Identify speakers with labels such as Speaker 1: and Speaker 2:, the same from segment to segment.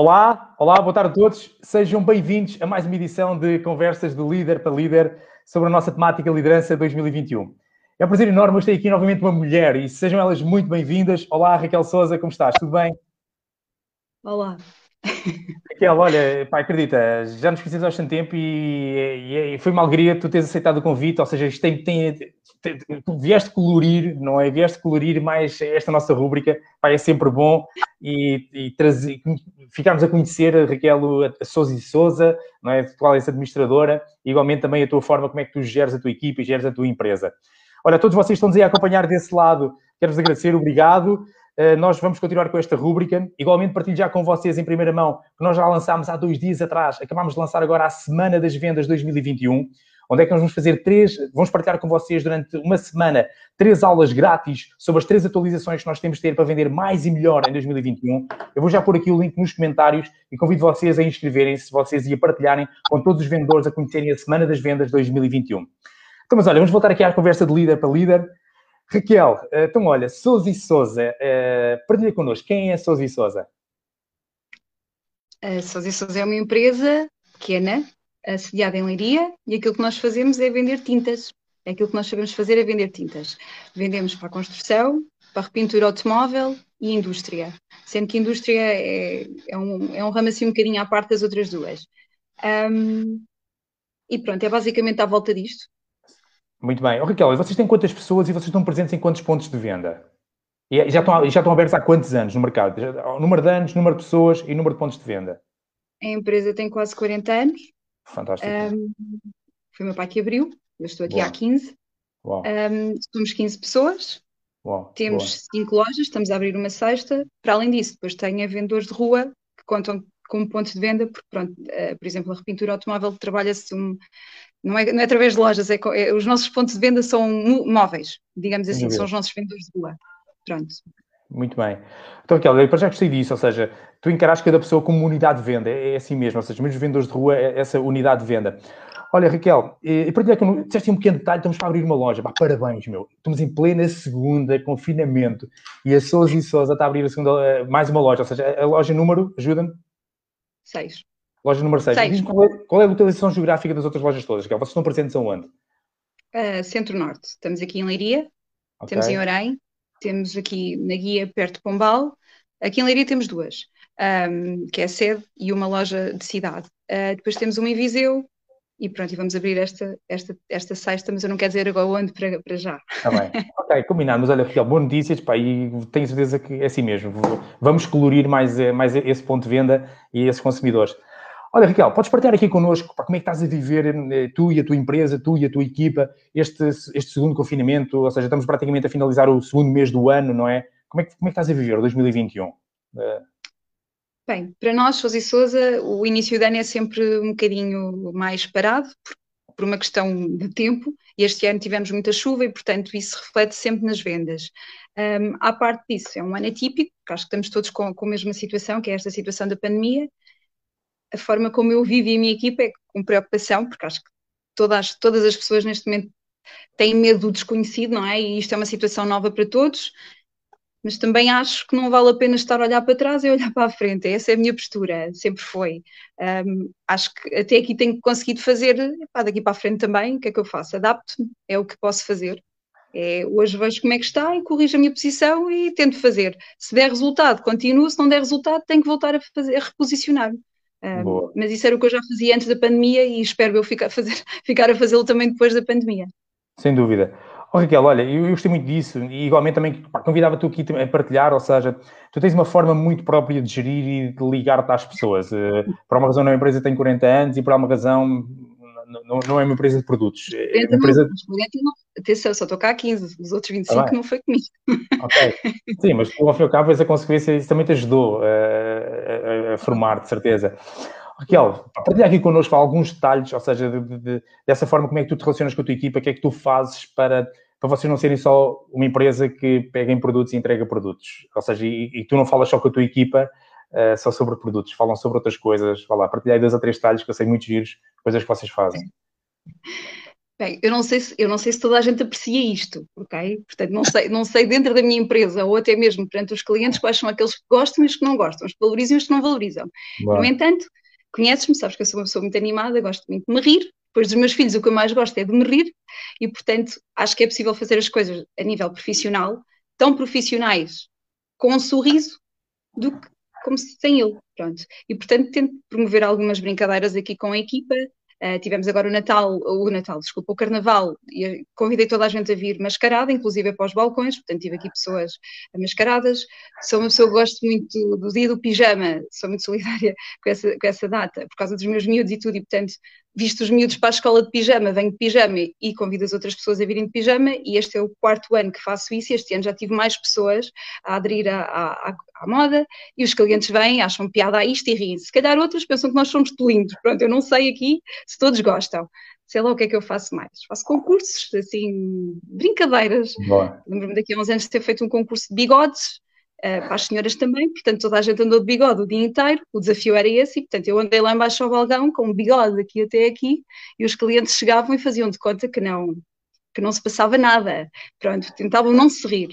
Speaker 1: Olá, olá, boa tarde a todos. Sejam bem-vindos a mais uma edição de Conversas de Líder para Líder sobre a nossa temática Liderança 2021. É um prazer enorme ter aqui novamente uma mulher e sejam elas muito bem-vindas. Olá, Raquel Souza, como estás? Tudo bem?
Speaker 2: Olá.
Speaker 1: Raquel, olha, pá, acredita, já nos conhecemos há bastante tempo e, e, foi uma alegria tu teres aceitado o convite, ou seja, isto tem, tem, tem, tu vieste colorir, não é? Vieste colorir mais esta nossa rúbrica, pá, é sempre bom e, e trazer, ficarmos a conhecer a Raquel Souza e Souza, não é? Atual administradora, e igualmente também a tua forma, como é que tu geres a tua equipa e geres a tua empresa. Olha, todos vocês estão-nos aí a acompanhar desse lado, quero-vos agradecer, obrigado. Eh, nós vamos continuar com esta rúbrica. Igualmente, partilho já com vocês em primeira mão que nós já lançámos há dois dias atrás, acabámos de lançar agora a Semana das Vendas 2021, onde é que nós vamos fazer três, vamos partilhar com vocês durante uma semana três aulas grátis sobre as três atualizações que nós temos de ter para vender mais e melhor em 2021. Eu vou já pôr aqui o link nos comentários e convido vocês a inscreverem-se, vocês e a partilharem com todos os vendedores a conhecerem a Semana das Vendas 2021. Então, mas olha, vamos voltar aqui à conversa de líder para líder. Raquel, eh, então olha, Souza e Souza, uh, partilha connosco, quem é Souza e Souza?
Speaker 2: A Souza e é uma empresa pequena, assediada em Leiria, e aquilo que nós fazemos é vender tintas. É aquilo que nós sabemos fazer é vender tintas. Vendemos para a construção, para a repintura automóvel e indústria. Sendo que indústria é, é, um, é um ramo assim um bocadinho à parte das outras duas. Um, e pronto, é basicamente à volta disto.
Speaker 1: Muito bem. Oh, Raquel, vocês têm quantas pessoas e vocês estão presentes em quantos pontos de venda? E já estão, já estão abertos há quantos anos no mercado? número de anos, número de pessoas e número de pontos de venda?
Speaker 2: A empresa tem quase 40 anos.
Speaker 1: Fantástico. Um,
Speaker 2: foi meu pai que abriu, eu estou aqui Boa. há 15. Um, somos 15 pessoas. Boa. Temos 5 lojas, estamos a abrir uma sexta. Para além disso, depois tem vendedores de rua que contam como pontos de venda, porque, pronto, uh, por exemplo, a repintura automóvel trabalha-se um, não é, não é através de lojas, é, é, os nossos pontos de venda são móveis, digamos assim, são os nossos vendedores de rua. Pronto.
Speaker 1: Muito bem. Então, Raquel, eu já gostei disso, ou seja, tu encaras cada pessoa como unidade de venda, é, é assim mesmo, ou seja, mesmo os vendedores de rua, é essa unidade de venda. Olha, Raquel, e partilhar que disseste um pequeno detalhe, estamos para abrir uma loja. Bah, parabéns, meu. Estamos em plena segunda, confinamento, e a Sousa e Sousa está a abrir a segunda, eh, mais uma loja, ou seja, a loja número, ajuda-me?
Speaker 2: Seis.
Speaker 1: Loja número 6. Diz-me qual, é, qual é, a localização geográfica das outras lojas todas, Vocês estão presentes aonde?
Speaker 2: Uh, Centro-Norte. Estamos aqui em Leiria, okay. temos em Orem, temos aqui na Guia, perto de Pombal. Aqui em Leiria temos duas, um, que é a sede e uma loja de cidade. Uh, depois temos uma em Viseu e pronto, e vamos abrir esta, esta, esta sexta, mas eu não quero dizer agora onde para, para já.
Speaker 1: Está bem, ok, combinado, mas olha, Raquel, boas notícias, pá, e tenho certeza que é assim mesmo. Vamos colorir mais, eh, mais esse ponto de venda e esses consumidores. Olha, Raquel, podes partilhar aqui connosco como é que estás a viver, eh, tu e a tua empresa, tu e a tua equipa, este, este segundo confinamento, ou seja, estamos praticamente a finalizar o segundo mês do ano, não é? Como é que, como é que estás a viver o 2021?
Speaker 2: Bem, para nós, Sousa e Sousa, o início do ano é sempre um bocadinho mais parado, por, uma questão de tempo, este ano tivemos muita chuva e, portanto, isso reflete sempre nas vendas. Um, à parte disso, é um ano atípico, acho que estamos todos com, com a mesma situação, que é esta situação da pandemia, a forma como eu vivo e a minha equipa é com preocupação, porque acho que todas, todas as pessoas neste momento têm medo do desconhecido, não é? E isto é uma situação nova para todos, mas também acho que não vale a pena estar a olhar para trás e olhar para a frente. Essa é a minha postura, sempre foi. Um, acho que até aqui tenho conseguido fazer, epá, daqui para a frente também, o que é que eu faço? Adapto-me, é o que posso fazer. É, hoje vejo como é que está e corrijo a minha posição e tento fazer. Se der resultado, continuo, se não der resultado, tenho que voltar a, a reposicionar-me. Um, mas isso era o que eu já fazia antes da pandemia e espero eu ficar a, fazer, ficar a fazê-lo também depois da pandemia.
Speaker 1: Sem dúvida. Oh, Raquel, olha, eu, eu gostei muito disso e igualmente também convidava-te aqui a partilhar, ou seja, tu tens uma forma muito própria de gerir e de ligar-te às pessoas. Uh, por uma razão, não é uma empresa que tem 40 anos e por alguma razão não, não é uma empresa de produtos. É uma empresa...
Speaker 2: Não, atenção, só estou cá há 15, os outros 25 tá não foi comigo.
Speaker 1: Ok, sim, mas ao fim e ao cabo, essa consequência, isso também te ajudou a, a, a formar, de certeza. Raquel, partilha aqui connosco alguns detalhes, ou seja, de, de, dessa forma, como é que tu te relacionas com a tua equipa, o que é que tu fazes para, para vocês não serem só uma empresa que pega em produtos e entrega produtos. Ou seja, e, e tu não falas só com a tua equipa, uh, só sobre produtos, falam sobre outras coisas. Vá lá, partilhei dois ou três detalhes que eu sei muito giros, coisas que vocês fazem.
Speaker 2: Bem, eu não sei se, eu não sei se toda a gente aprecia isto, ok? Portanto, não sei, não sei dentro da minha empresa ou até mesmo perante os clientes quais são aqueles que gostam e os que não gostam, os que valorizam e os que não valorizam. No entanto, conheces-me, sabes que eu sou uma pessoa muito animada, gosto muito de me rir, depois dos meus filhos o que eu mais gosto é de me rir e, portanto, acho que é possível fazer as coisas a nível profissional, tão profissionais com um sorriso, do que como sem ele, pronto. E, portanto, tento promover algumas brincadeiras aqui com a equipa, Uh, tivemos agora o Natal, o Natal, desculpa, o Carnaval, e convidei toda a gente a vir mascarada, inclusive para os balcões, portanto tive aqui pessoas mascaradas. Sou uma pessoa que gosto muito do dia do pijama, sou muito solidária com essa, com essa data, por causa dos meus miúdos e tudo, e portanto, visto os miúdos para a escola de pijama, venho de pijama e convido as outras pessoas a virem de pijama, e este é o quarto ano que faço isso, e este ano já tive mais pessoas a aderir à, à, à moda, e os clientes vêm, acham piada a isto e riem-se. Se calhar outros pensam que nós somos lindos, pronto, eu não sei aqui se todos gostam. Sei lá o que é que eu faço mais. Faço concursos, assim, brincadeiras. Lembro-me daqui a uns anos de ter feito um concurso de bigodes, uh, para as senhoras também, portanto toda a gente andou de bigode o dia inteiro, o desafio era esse, e portanto eu andei lá embaixo ao balcão com um bigode daqui até aqui, e os clientes chegavam e faziam de conta que não, que não se passava nada. Pronto, tentavam não se rir.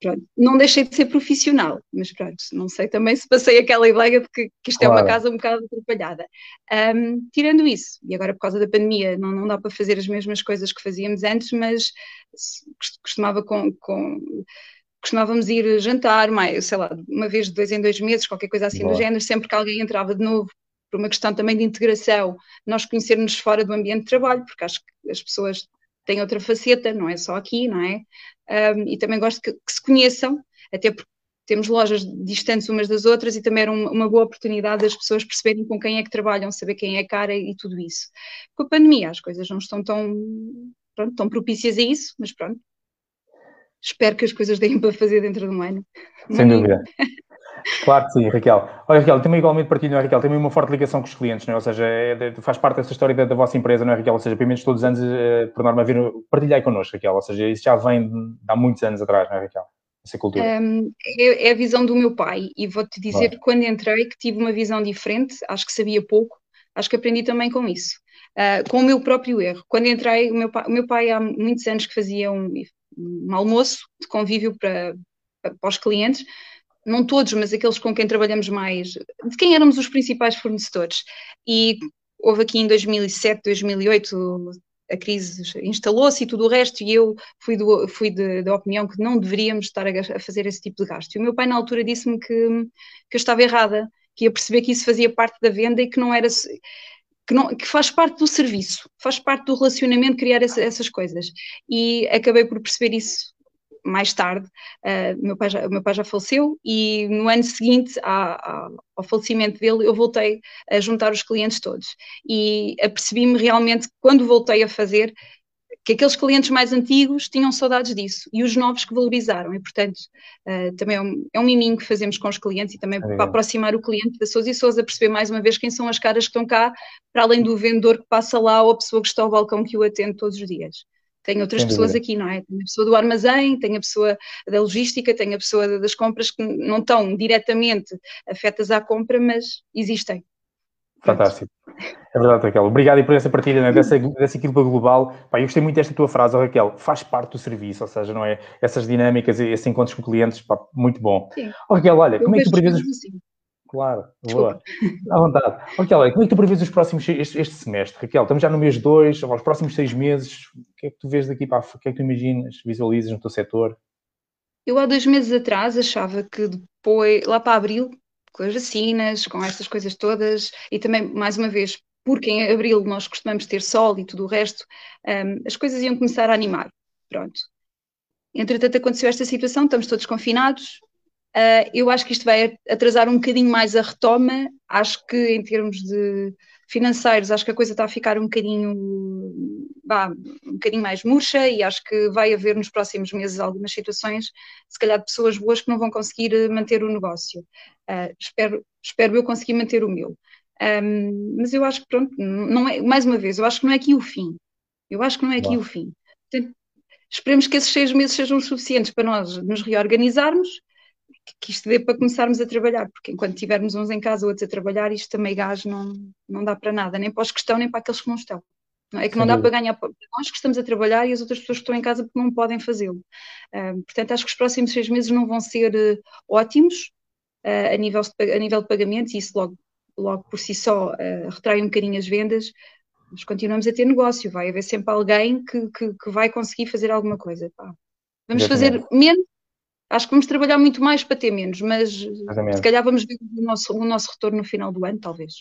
Speaker 2: Pronto, não deixei de ser profissional, mas pronto, não sei também se passei aquela ideia de que, que isto claro. é uma casa um bocado atrapalhada. Um, tirando isso, e agora por causa da pandemia não, não dá para fazer as mesmas coisas que fazíamos antes, mas costumava com, com costumávamos ir jantar, mais, sei lá, uma vez de dois em dois meses, qualquer coisa assim Boa. do género, sempre que alguém entrava de novo, por uma questão também de integração, nós conhecermos fora do ambiente de trabalho, porque acho que as pessoas têm outra faceta, não é só aqui, não é? um, e também gosto que, que, se conheçam, até porque temos lojas distantes umas das outras e também era uma, uma boa oportunidade das pessoas perceberem com quem é que trabalham, saber quem é a cara e tudo isso. Com a pandemia as coisas não estão tão, pronto, tão propícias a isso, mas pronto, espero que as coisas deem para fazer dentro de um ano.
Speaker 1: Sem dúvida. Claro que sim, Raquel. Olha, Raquel, também igualmente partilho, não é, Raquel? Também uma forte ligação com os clientes, não é? Ou seja, é, faz parte dessa história da, da, vossa empresa, não é, Raquel? Ou seja, pelo menos todos os anos, é, por norma, vir, partilhar connosco, Raquel. Ou seja, isso já vem de, há muitos anos atrás, não é, Raquel? Essa cultura. Um,
Speaker 2: é, é, a visão do meu pai e vou-te dizer que quando entrei que tive uma visão diferente, acho que sabia pouco, acho que aprendi também com isso. Uh, com o meu próprio erro. Quando entrei, o meu pai, o meu pai há muitos anos que fazia um, um almoço de convívio para, para os clientes, não todos, mas aqueles com quem trabalhamos mais, de quem éramos os principais fornecedores. E houve aqui em 2007, 2008 a crise instalou-se e tudo o resto, e eu fui, do, fui de, da opinião que não deveríamos estar a, a, fazer esse tipo de gasto. E o meu pai, na altura, disse-me que, que eu estava errada, que ia perceber que isso fazia parte da venda e que não era. Que, não, que faz parte do serviço, faz parte do relacionamento criar essa, essas coisas. E acabei por perceber isso mais tarde, uh, meu, pai já, meu pai já faleceu e no ano seguinte à, à, ao falecimento dele eu voltei a juntar os clientes todos e apercebi-me realmente quando voltei a fazer que aqueles clientes mais antigos tinham saudades disso e os novos que valorizaram e portanto uh, também é um, é um miminho que fazemos com os clientes e também é para aproximar o cliente da Sousa e Sousa a perceber mais uma vez quem são as caras que estão cá para além do vendedor que passa lá ou a pessoa que está ao balcão que o atende todos os dias tem outras Sem pessoas dúvida. aqui, não é? Tem a pessoa do armazém, tem a pessoa da logística, tem a pessoa das compras que não estão diretamente afetas à compra, mas existem.
Speaker 1: Fantástico. É verdade, Raquel. Obrigado por essa partilha né? dessa, dessa equipa global. Pá, eu gostei muito desta tua frase, Raquel. Faz parte do serviço, ou seja, não é? Essas dinâmicas, esses encontros com clientes, pá, muito bom. Sim. Oh, Raquel, olha, eu como é que tu prevês... Assim. Claro, boa. À vontade. Raquel, como é que tu prevês os próximos, este, este semestre? Raquel, estamos já no mês 2, os próximos seis meses, o que é que tu vês daqui para O que é que tu imaginas, visualizas no teu setor?
Speaker 2: Eu há dois meses atrás achava que depois, lá para abril, com as vacinas, com essas coisas todas, e também, mais uma vez, porque em abril nós costumamos ter sol e tudo o resto, um, as coisas iam começar a animar. Pronto. Entretanto, aconteceu esta situação, estamos todos confinados, Uh, eu acho que isto vai atrasar um bocadinho mais a retoma. Acho que em termos de financeiros, acho que a coisa está a ficar um bocadinho, bah, um bocadinho mais murcha e acho que vai haver nos próximos meses algumas situações, se calhar de pessoas boas que não vão conseguir eh, manter o negócio. Uh, espero, espero eu conseguir manter o meu. Um, mas eu acho que pronto, não é, mais uma vez, eu acho que não é aqui o fim. Eu acho que não é aqui Bom. o fim. Portanto, esperemos que esses seis meses sejam suficientes para nós nos reorganizarmos que isto dê para começarmos a trabalhar, porque enquanto tivermos uns em casa, outros a trabalhar, isto também gás não, não dá para nada, nem para os que estão, nem para aqueles que não estão. Não é? é que não dá para ganhar para nós que estamos a trabalhar e as outras pessoas que estão em casa porque não podem fazê-lo. Uh, portanto, acho que os próximos seis meses não vão ser uh, ótimos uh, a, nível de, a nível de pagamentos e isso logo, logo por si só retrai um bocadinho as vendas, mas continuamos a ter negócio, vai haver sempre alguém que, que, que vai conseguir fazer alguma coisa. Pá. Vamos fazer menos, acho que vamos trabalhar muito mais para ter menos, mas Exatamente. se calhar vamos ver o nosso, o nosso retorno no final do ano, talvez.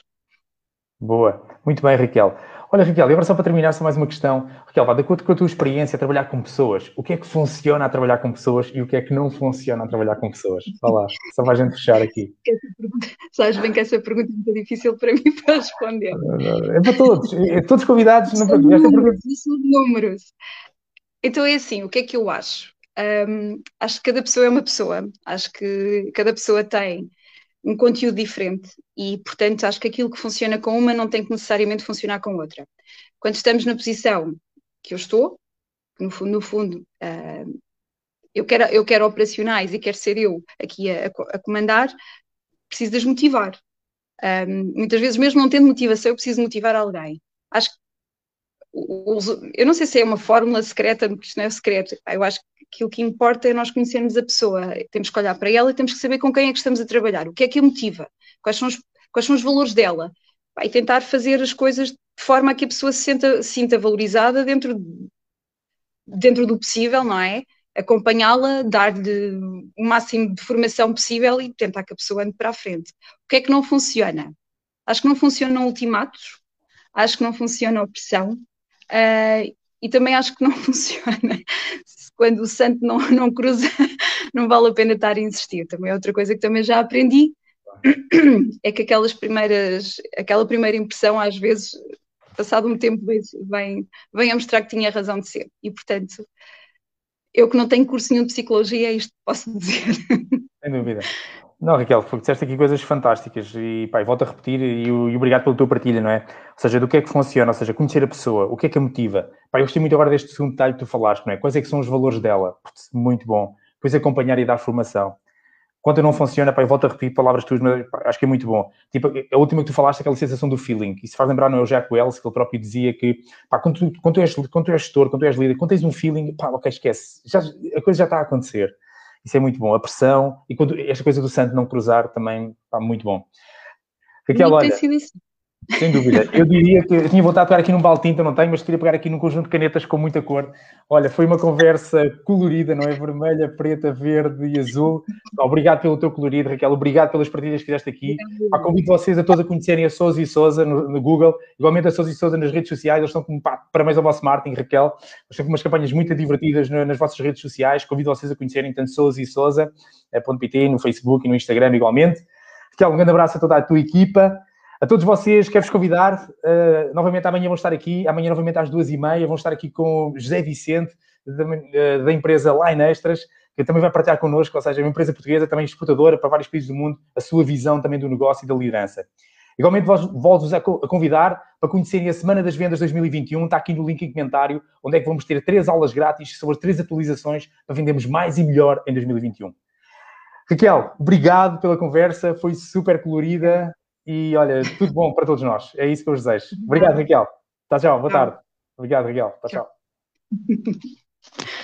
Speaker 1: Boa, muito bem, Raquel. Olha, Raquel, e agora só para terminar, só mais uma questão. Raquel, vá, de acordo com a tua experiência a trabalhar com pessoas, o que é que funciona a trabalhar com pessoas e o que é que não funciona a trabalhar com pessoas? Vá lá, só para a gente fechar aqui.
Speaker 2: Sabes bem que essa pergunta é muito difícil para mim para responder.
Speaker 1: É para todos, é, todos convidados. Não
Speaker 2: são números, pergunta... são números. Então é assim, o que é que eu acho? Um, acho que cada pessoa é uma pessoa. Acho que cada pessoa tem um conteúdo diferente e, portanto, acho que aquilo que funciona com uma não tem que necessariamente funcionar com outra. Quando estamos na posição que eu estou, no fundo, no fundo uh, eu, quero, eu quero operacionais e quero ser eu aqui a, a comandar, preciso de as motivar. Um, muitas vezes, mesmo não tendo motivação, eu preciso motivar alguém. Acho que eu não sei se é uma fórmula secreta, porque isto não é secreto. Eu acho que aquilo que importa é nós conhecermos a pessoa. Temos que olhar para ela e temos que saber com quem é que estamos a trabalhar. O que é que a motiva? Quais são os, quais são os valores dela? E tentar fazer as coisas de forma a que a pessoa se sinta, sinta valorizada dentro, dentro do possível, não é? Acompanhá-la, dar-lhe o máximo de formação possível e tentar que a pessoa ande para a frente. O que é que não funciona? Acho que não funcionam ultimatos, acho que não funciona a opressão, uh, e também acho que não funciona quando o santo não, não cruza, não vale a pena estar a insistir. Também é outra coisa que também já aprendi, é que aquelas primeiras, aquela primeira impressão, às vezes, passado um tempo, vem, vem a mostrar que tinha razão de ser. E, portanto, eu que não tenho curso nenhum de psicologia, é isto posso dizer.
Speaker 1: Sem dúvida. Não, Raquel, disseste aqui coisas fantásticas e, pá, volto a repetir e, e, obrigado pela tua partilha, não é? Ou seja, do que é que funciona, ou seja, conhecer a pessoa, o que é que a motiva. Pá, eu gostei muito agora deste segundo detalhe que tu falaste, não é? Quais é que são os valores dela? Muito bom. Depois acompanhar e dar formação. Quando não funciona, eu volto a repetir palavras tuas, mas acho que é muito bom. Tipo, a última que tu falaste, aquela sensação do feeling. Isso faz lembrar, não é o Jack Wells, que ele próprio dizia que, pá, quando tu, quando tu, és, quando tu és gestor, quando tu és líder, quando tens um feeling, pá, ok, esquece. Já, a coisa já está a acontecer. Isso é muito bom. A pressão e quando esta coisa do santo não cruzar também está muito bom.
Speaker 2: Raquel, olha, tem sido.
Speaker 1: Sem dúvida. Eu diria que eu tinha vontade de pegar aqui num balde não tenho, mas queria pegar aqui num conjunto de canetas com muita cor. Olha, foi uma conversa colorida, não é? Vermelha, preta, verde e azul. Obrigado pelo teu colorido, Raquel. Obrigado pelas partilhas que fizeste aqui. A convido vocês a todos a conhecerem a Souza e Souza no, no, Google, igualmente a Souza e Souza nas redes sociais. Eles estão como pá, parabéns ao vosso marketing, Raquel. Eles estão com umas campanhas muito divertidas nas vossas redes sociais. Convido vocês a conhecerem tanto Souza e eh, .pt, no Facebook e no Instagram igualmente. Raquel, um grande abraço a toda a tua equipa. A todos vocês, quero-vos convidar. Uh, novamente amanhã vão estar aqui, amanhã novamente às duas e meia, vão estar aqui com José Vicente, da, uh, da empresa Line Extras, que também vai partilhar connosco, ou seja, é uma empresa portuguesa, também exportadora para vários países do mundo, a sua visão também do negócio e da liderança. Igualmente, volto-vos a convidar para conhecerem a Semana das Vendas 2021. Está aqui no link em comentário, onde é que vamos ter três aulas grátis sobre três atualizações para vendermos mais e melhor em 2021. Raquel, obrigado pela conversa, foi super colorida. E olha, tudo bom para todos nós. É isso que eu vos desejo. Obrigado, Raquel. Tá, tchau. Boa tarde. Obrigado, Raquel. Tá, tchau.